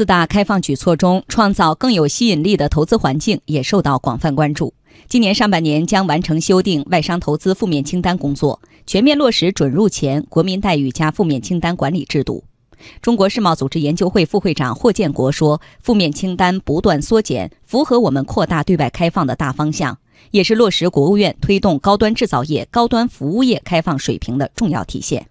四大开放举措中创造更有吸引力的投资环境也受到广泛关注。今年上半年将完成修订外商投资负面清单工作全面落实准入前国民待遇加负面清单管理制度。中国世贸组织研究会副会长霍建国说负面清单不断缩减符合我们扩大对外开放的大方向也是落实国务院推动高端制造业高端服务业开放水平的重要体现。